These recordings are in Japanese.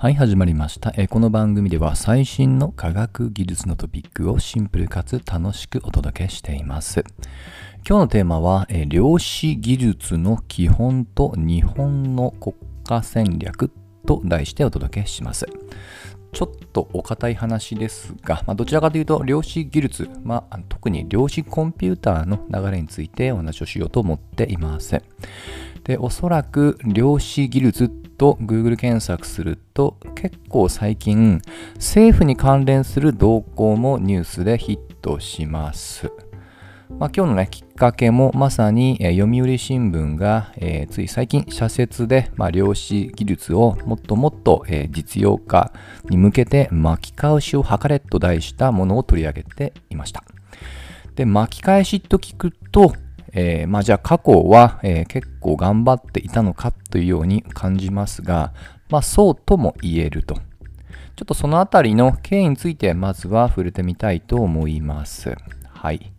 はい、始まりました。えーこの番組では最新の科学技術のトピックをシンプルかつ楽しくお届けしています。今日のテーマは、えー量子技術の基本と日本の国家戦略と題してお届けします。ちょっとお堅い話ですが、まあ、どちらかというと量子技術、まあ、特に量子コンピューターの流れについてお話をしようと思っています。で、おそらく量子技術と Google 検索すると結構最近政府に関連する動向もニュースでヒットします。まあ、今日のね、きっかけもまさに、えー読売新聞が、えーつい最近社説で、まあ、量子技術をもっともっと、えー実用化に向けて巻き返しを図れと題したものを取り上げていました。で、巻き返しと聞くと、えーまあじゃあ過去は、えー結構頑張っていたのかというように感じますが、まあそうとも言えると。ちょっとそのあたりの経緯についてまずは触れてみたいと思います。はい。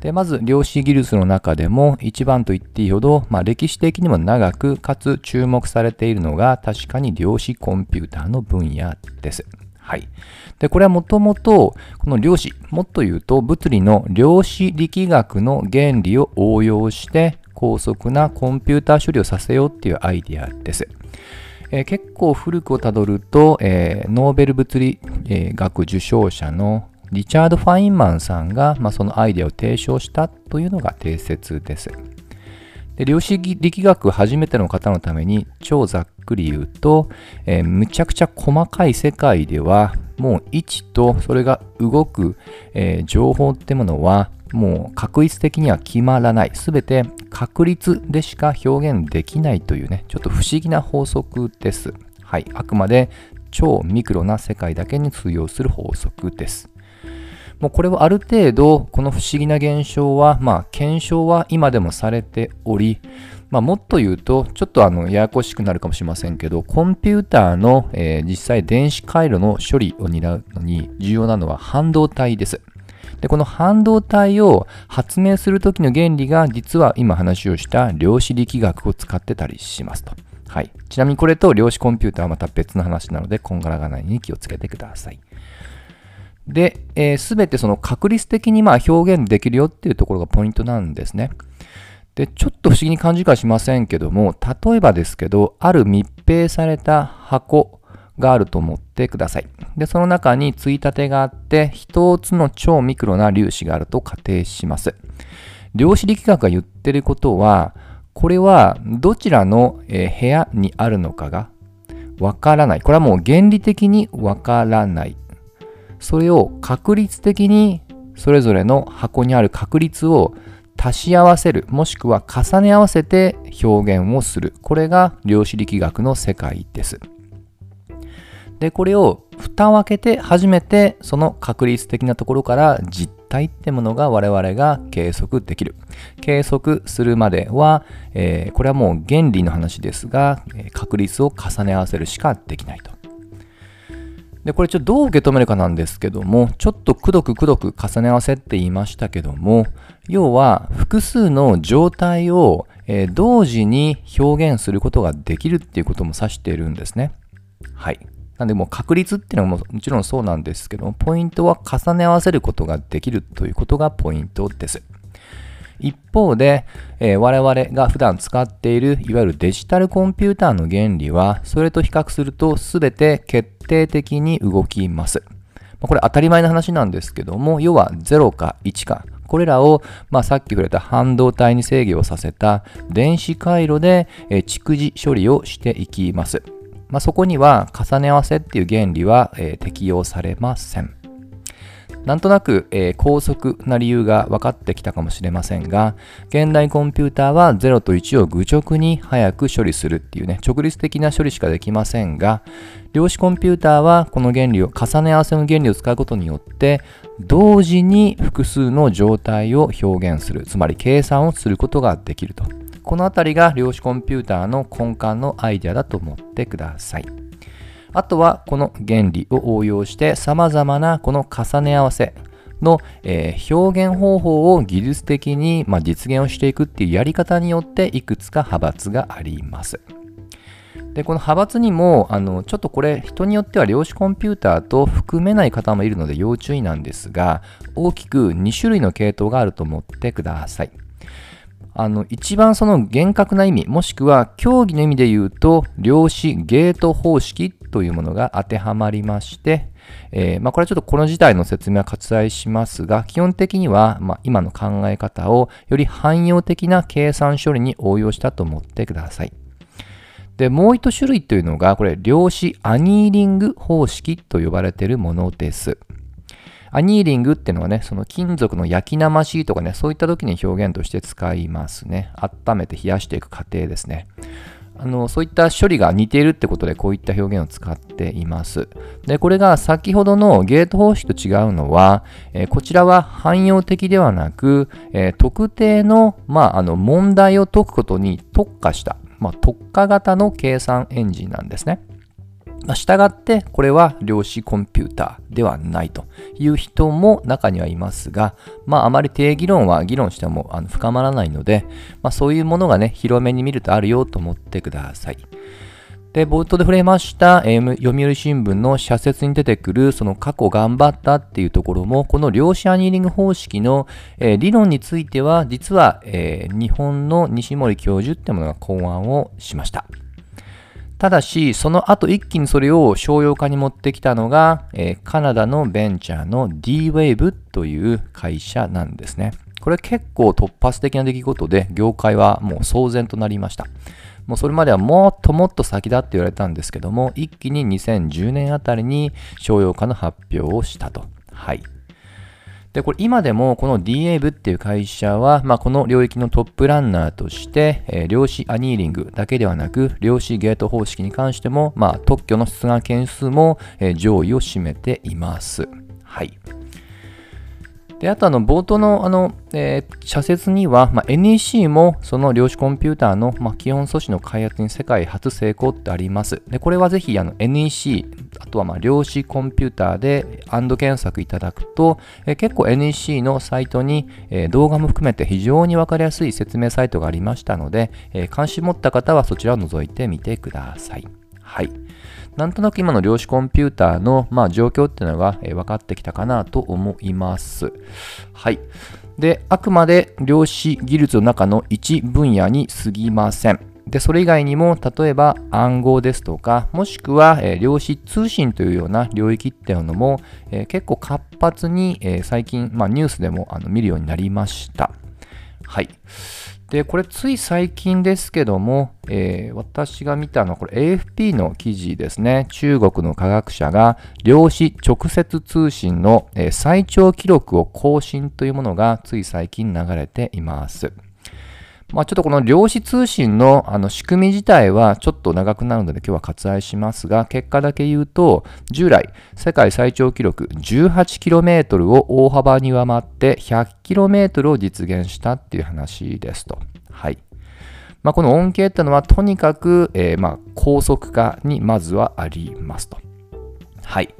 で、まず量子技術の中でも一番と言っていいほど、まあ、歴史的にも長くかつ注目されているのが確かに量子コンピューターの分野です。はい。で、これはもともと、この量子、もっと言うと物理の量子力学の原理を応用して高速なコンピューター処理をさせようっていうアイデアです。えー結構古くをたどると、えーノーベル物理、えー学受賞者のリチャード・ファインマンさんが、まあ、そのアイデアを提唱したというのが定説です。で量子力学初めての方のために超ざっくり言うと、えーむちゃくちゃ細かい世界ではもう位置とそれが動く、えー情報ってものはもう確率的には決まらない。すべて確率でしか表現できないというね、ちょっと不思議な法則です。はい。あくまで超ミクロな世界だけに通用する法則です。もうこれはある程度、この不思議な現象は、まあ、検証は今でもされており、まあ、もっと言うと、ちょっとあの、ややこしくなるかもしれませんけど、コンピューターの、えー実際電子回路の処理を担うのに重要なのは半導体です。で、この半導体を発明するときの原理が、実は今話をした量子力学を使ってたりしますと。はい。ちなみにこれと量子コンピューターはまた別の話なので、こんがらがないように気をつけてください。で、す、えー、べ、てその確率的にまあ表現できるよっていうところがポイントなんですね。で、ちょっと不思議に感じかしませんけども、例えばですけど、ある密閉された箱があると思ってください。で、その中についたてがあって、一つの超ミクロな粒子があると仮定します。量子力学が言ってることは、これはどちらの、部屋にあるのかがわからない。これはもう原理的にわからない。それを確率的にそれぞれの箱にある確率を足し合わせるもしくは重ね合わせて表現をする。これが量子力学の世界です。でこれを蓋を開けて初めてその確率的なところから実体ってものが我々が計測できる。計測するまでは、えーこれはもう原理の話ですが確率を重ね合わせるしかできないと。で、これちょっとどう受け止めるかなんですけども、ちょっとくどくくどく重ね合わせって言いましたけども、要は複数の状態を、え同時に表現することができるっていうことも指しているんですね。はい。なんでもう確率っていうのももちろんそうなんですけども、ポイントは重ね合わせることができるということがポイントです。一方で、えー我々が普段使っているいわゆるデジタルコンピューターの原理はそれと比較すると全て決定的に動きます。これ当たり前の話なんですけども要は0か1かこれらを、まあ、さっき触れた半導体に制御をさせた電子回路で、えー蓄次処理をしていきます。まあ、そこには重ね合わせっていう原理は、えー適用されません。なんとなく、えー高速な理由が分かってきたかもしれませんが、現代コンピューターは0と1を愚直に早く処理するっていうね、直立的な処理しかできませんが、量子コンピューターはこの原理を、重ね合わせの原理を使うことによって、同時に複数の状態を表現する、つまり計算をすることができると。このあたりが量子コンピューターの根幹のアイデアだと思ってください。あとはこの原理を応用して様々なこの重ね合わせの、えー表現方法を技術的に、まあ、実現をしていくっていうやり方によっていくつか派閥があります。で、この派閥にも、あの、ちょっとこれ、人によっては量子コンピューターと含めない方もいるので要注意なんですが、大きく2種類の系統があると思ってください。あの、一番その厳格な意味、もしくは競技の意味で言うと、量子ゲート方式っというものが当てはまりまして、えー、まあ、これはちょっとこの事態の説明は割愛しますが、基本的には、まあ、今の考え方をより汎用的な計算処理に応用したと思ってください。で、もう一種類というのが、これ、量子アニーリング方式と呼ばれているものです。アニーリングっていうのはね、その金属の焼き生しとかね、そういった時に表現として使いますね。温めて冷やしていく過程ですね。あのそういった処理が似ているってことでこういった表現を使っています。で、これが先ほどのゲート方式と違うのは、えー、こちらは汎用的ではなく、えー、特定の,、まあ、あの問題を解くことに特化した、まあ、特化型の計算エンジンなんですね。まあ、従って、これは量子コンピューターではないという人も中にはいますが、まあ、あまり定義論は議論してもあの深まらないので、まあ、そういうものがね、広めに見るとあるよと思ってください。で、冒頭で触れました、え、読売新聞の社説に出てくる、その過去頑張ったっていうところも、この量子アニーリング方式の、えー、理論については、実は、えー、日本の西森教授ってものが考案をしました。ただし、その後一気にそれを商用化に持ってきたのが、えー、カナダのベンチャーの D-Wave という会社なんですね。これ結構突発的な出来事で、業界はもう騒然となりました。もうそれまではもっともっと先だって言われたんですけども、一気に2010年あたりに商用化の発表をしたと。はい。で、これ今でもこの DAV っていう会社は、まあ、この領域のトップランナーとして、えー、量子アニーリングだけではなく、量子ゲート方式に関しても、まあ、特許の出願件数も、えー、上位を占めています。はい。で、あとあの、冒頭のあの、えー、社説には、まあ、NEC もその量子コンピューターの、まあ、基本素子の開発に世界初成功ってあります。で、これはぜひあの NEC、あとはまあ量子コンピューターでアンド検索いただくと、えー、結構 NEC のサイトに、えー、動画も含めて非常にわかりやすい説明サイトがありましたので、えー、関心持った方はそちらを覗いてみてください。はい。なんとなく今の量子コンピューターの、まあ、状況っていうのが、えー、分かってきたかなと思います。はい。で、あくまで量子技術の中の一分野に過ぎません。で、それ以外にも、例えば暗号ですとか、もしくは、えー、量子通信というような領域っていうのも、えー、結構活発に、えー、最近、まあ、ニュースでもあの見るようになりました。はい。で、これつい最近ですけども、えー、私が見たのはこれ AFP の記事ですね。中国の科学者が量子直接通信の、え、最長記録を更新というものがつい最近流れています。まあ、ちょっとこの量子通信のあの仕組み自体はちょっと長くなるので今日は割愛しますが、結果だけ言うと、従来世界最長記録 18km を大幅に上回って 100km を実現したっていう話ですと。はい。まあ、この恩恵ってのはとにかく、えー、ま高速化にまずはありますと。はい。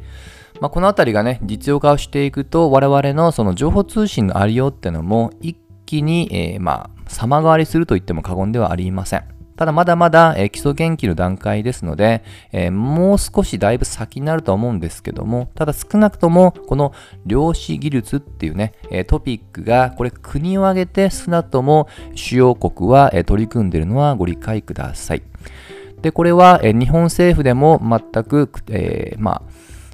まあ、このあたりがね、実用化をしていくと、我々のその情報通信のありようってのも一気に、えー、まあ、様変わりすると言っても過言ではありません。ただまだまだ、え、基礎研究の段階ですので、え、もう少しだいぶ先になると思うんですけども、ただ少なくともこの量子技術っていうね、え、トピックがこれ国を挙げて少なくとも主要国は、え取り組んでいるのはご理解ください。で、これは、え日本政府でも全く、えまあ、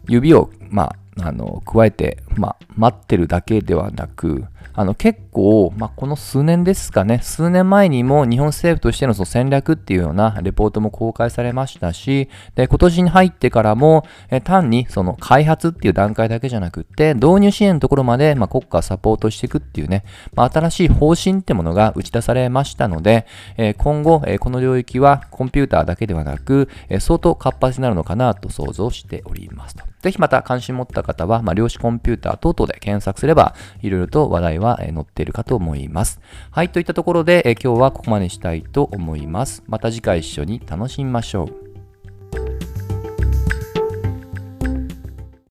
指を、まあ、あの、加えて、まあ、待ってるだけではなく、あの、結構、まあ、この数年ですかね、数年前にも日本政府としてのその戦略っていうようなレポートも公開されましたし、で、今年に入ってからも、え単にその開発っていう段階だけじゃなくって、導入支援のところまで、まあ、国家サポートしていくっていうね、まあ、新しい方針ってものが打ち出されましたので、え今後、えこの領域はコンピューターだけではなく、え相当活発になるのかなと想像しておりますと。ぜひまた関心持った方は、まあ、量子コンピューター等々で検索すれば、いろいろと話題は載っているかと思います。はい、といったところで、今日はここまでしたいと思います。また次回一緒に楽しみましょう。